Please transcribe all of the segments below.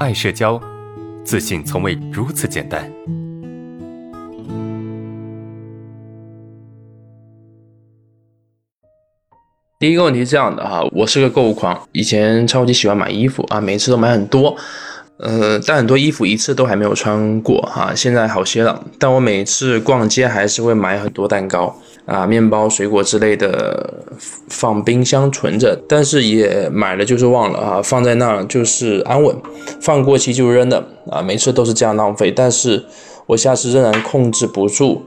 爱社交，自信从未如此简单。第一个问题是这样的哈，我是个购物狂，以前超级喜欢买衣服啊，每次都买很多。呃，但很多衣服一次都还没有穿过哈，现在好些了。但我每次逛街还是会买很多蛋糕啊、面包、水果之类的放冰箱存着，但是也买了就是忘了啊，放在那儿就是安稳，放过期就扔的啊，每次都是这样浪费。但是我下次仍然控制不住，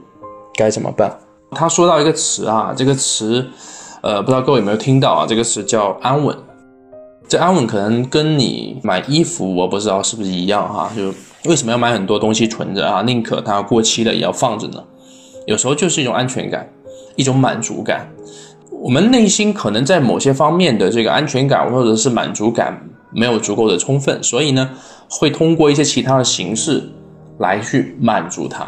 该怎么办？他说到一个词啊，这个词，呃，不知道各位有没有听到啊？这个词叫安稳。这安稳可能跟你买衣服，我不知道是不是一样哈？就为什么要买很多东西存着啊？宁可它过期了也要放着呢？有时候就是一种安全感，一种满足感。我们内心可能在某些方面的这个安全感或者是满足感没有足够的充分，所以呢，会通过一些其他的形式来去满足它。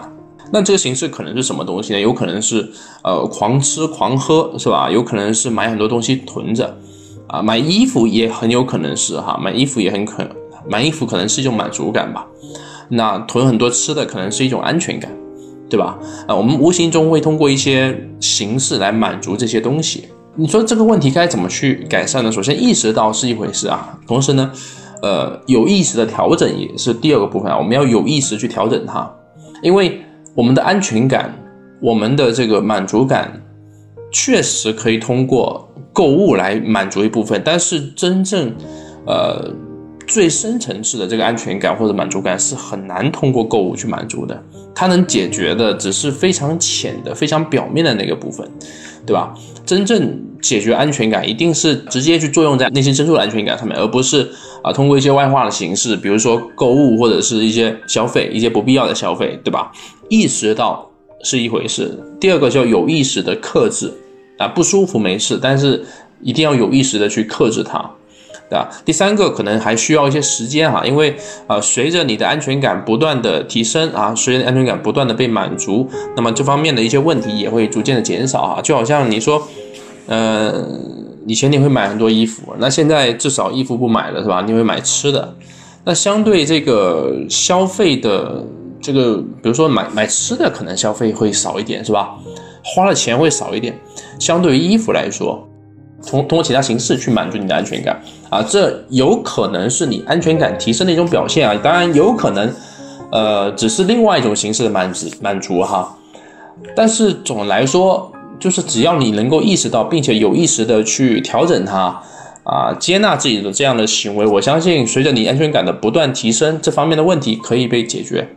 那这个形式可能是什么东西呢？有可能是呃狂吃狂喝，是吧？有可能是买很多东西囤着。啊，买衣服也很有可能是哈，买衣服也很可，买衣服可能是一种满足感吧。那囤很多吃的可能是一种安全感，对吧？啊，我们无形中会通过一些形式来满足这些东西。你说这个问题该怎么去改善呢？首先意识到是一回事啊，同时呢，呃，有意识的调整也是第二个部分啊。我们要有意识去调整它，因为我们的安全感，我们的这个满足感，确实可以通过。购物来满足一部分，但是真正，呃，最深层次的这个安全感或者满足感是很难通过购物去满足的。它能解决的只是非常浅的、非常表面的那个部分，对吧？真正解决安全感，一定是直接去作用在内心深处的安全感上面，而不是啊通过一些外化的形式，比如说购物或者是一些消费、一些不必要的消费，对吧？意识到是一回事，第二个叫有意识的克制。啊，不舒服没事，但是一定要有意识的去克制它，对吧？第三个可能还需要一些时间哈，因为啊，随着你的安全感不断的提升啊，随着安全感不断的被满足，那么这方面的一些问题也会逐渐的减少啊。就好像你说，呃，以前你会买很多衣服，那现在至少衣服不买了是吧？你会买吃的，那相对这个消费的这个，比如说买买吃的，可能消费会少一点是吧？花的钱会少一点，相对于衣服来说，通通过其他形式去满足你的安全感啊，这有可能是你安全感提升的一种表现啊，当然有可能，呃，只是另外一种形式的满足满足哈。但是总的来说，就是只要你能够意识到，并且有意识的去调整它啊，接纳自己的这样的行为，我相信随着你安全感的不断提升，这方面的问题可以被解决。